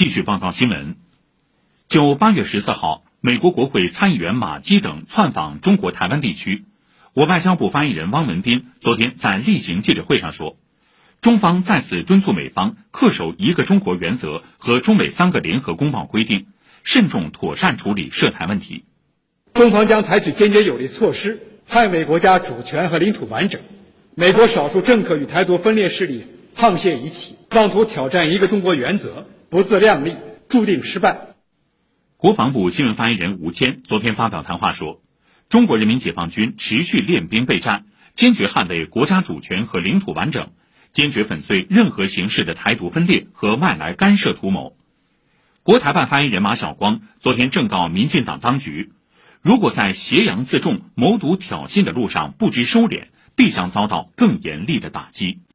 继续报道新闻。就八月十四号，美国国会参议员马基等窜访中国台湾地区，我外交部发言人汪文斌昨天在例行记者会上说，中方再次敦促美方恪守一个中国原则和中美三个联合公报规定，慎重妥善处理涉台问题。中方将采取坚决有力措施，捍卫国家主权和领土完整。美国少数政客与台独分裂势力沆瀣一气，妄图挑战一个中国原则，不自量力，注定失败。国防部新闻发言人吴谦昨天发表谈话说，中国人民解放军持续练兵备战，坚决捍卫国家主权和领土完整，坚决粉碎任何形式的台独分裂和外来干涉图谋。国台办发言人马晓光昨天正告民进党当局，如果在挟洋自重、谋独挑衅的路上不知收敛。必将遭到更严厉的打击。